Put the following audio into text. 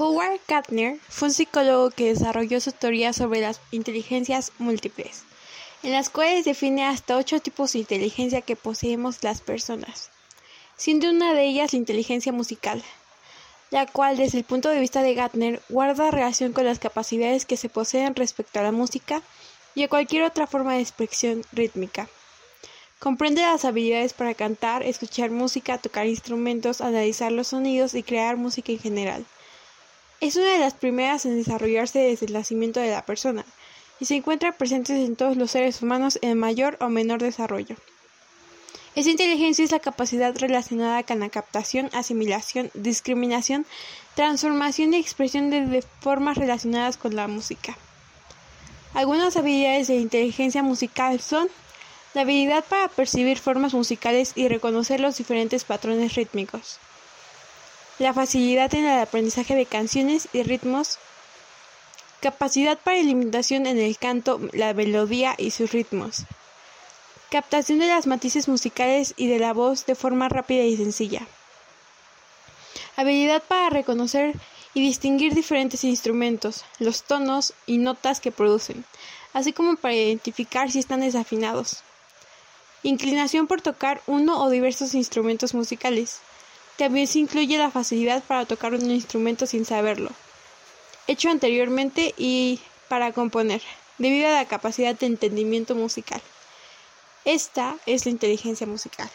Howard Gardner fue un psicólogo que desarrolló su teoría sobre las inteligencias múltiples, en las cuales define hasta ocho tipos de inteligencia que poseemos las personas, siendo una de ellas la inteligencia musical, la cual desde el punto de vista de Gardner guarda relación con las capacidades que se poseen respecto a la música y a cualquier otra forma de expresión rítmica. Comprende las habilidades para cantar, escuchar música, tocar instrumentos, analizar los sonidos y crear música en general. Es una de las primeras en desarrollarse desde el nacimiento de la persona y se encuentra presente en todos los seres humanos en mayor o menor desarrollo. Esta inteligencia es la capacidad relacionada con la captación, asimilación, discriminación, transformación y expresión de formas relacionadas con la música. Algunas habilidades de inteligencia musical son la habilidad para percibir formas musicales y reconocer los diferentes patrones rítmicos, la facilidad en el aprendizaje de canciones y ritmos, capacidad para imitación en el canto, la melodía y sus ritmos, captación de las matices musicales y de la voz de forma rápida y sencilla, habilidad para reconocer y distinguir diferentes instrumentos, los tonos y notas que producen, así como para identificar si están desafinados. Inclinación por tocar uno o diversos instrumentos musicales. También se incluye la facilidad para tocar un instrumento sin saberlo, hecho anteriormente y para componer, debido a la capacidad de entendimiento musical. Esta es la inteligencia musical.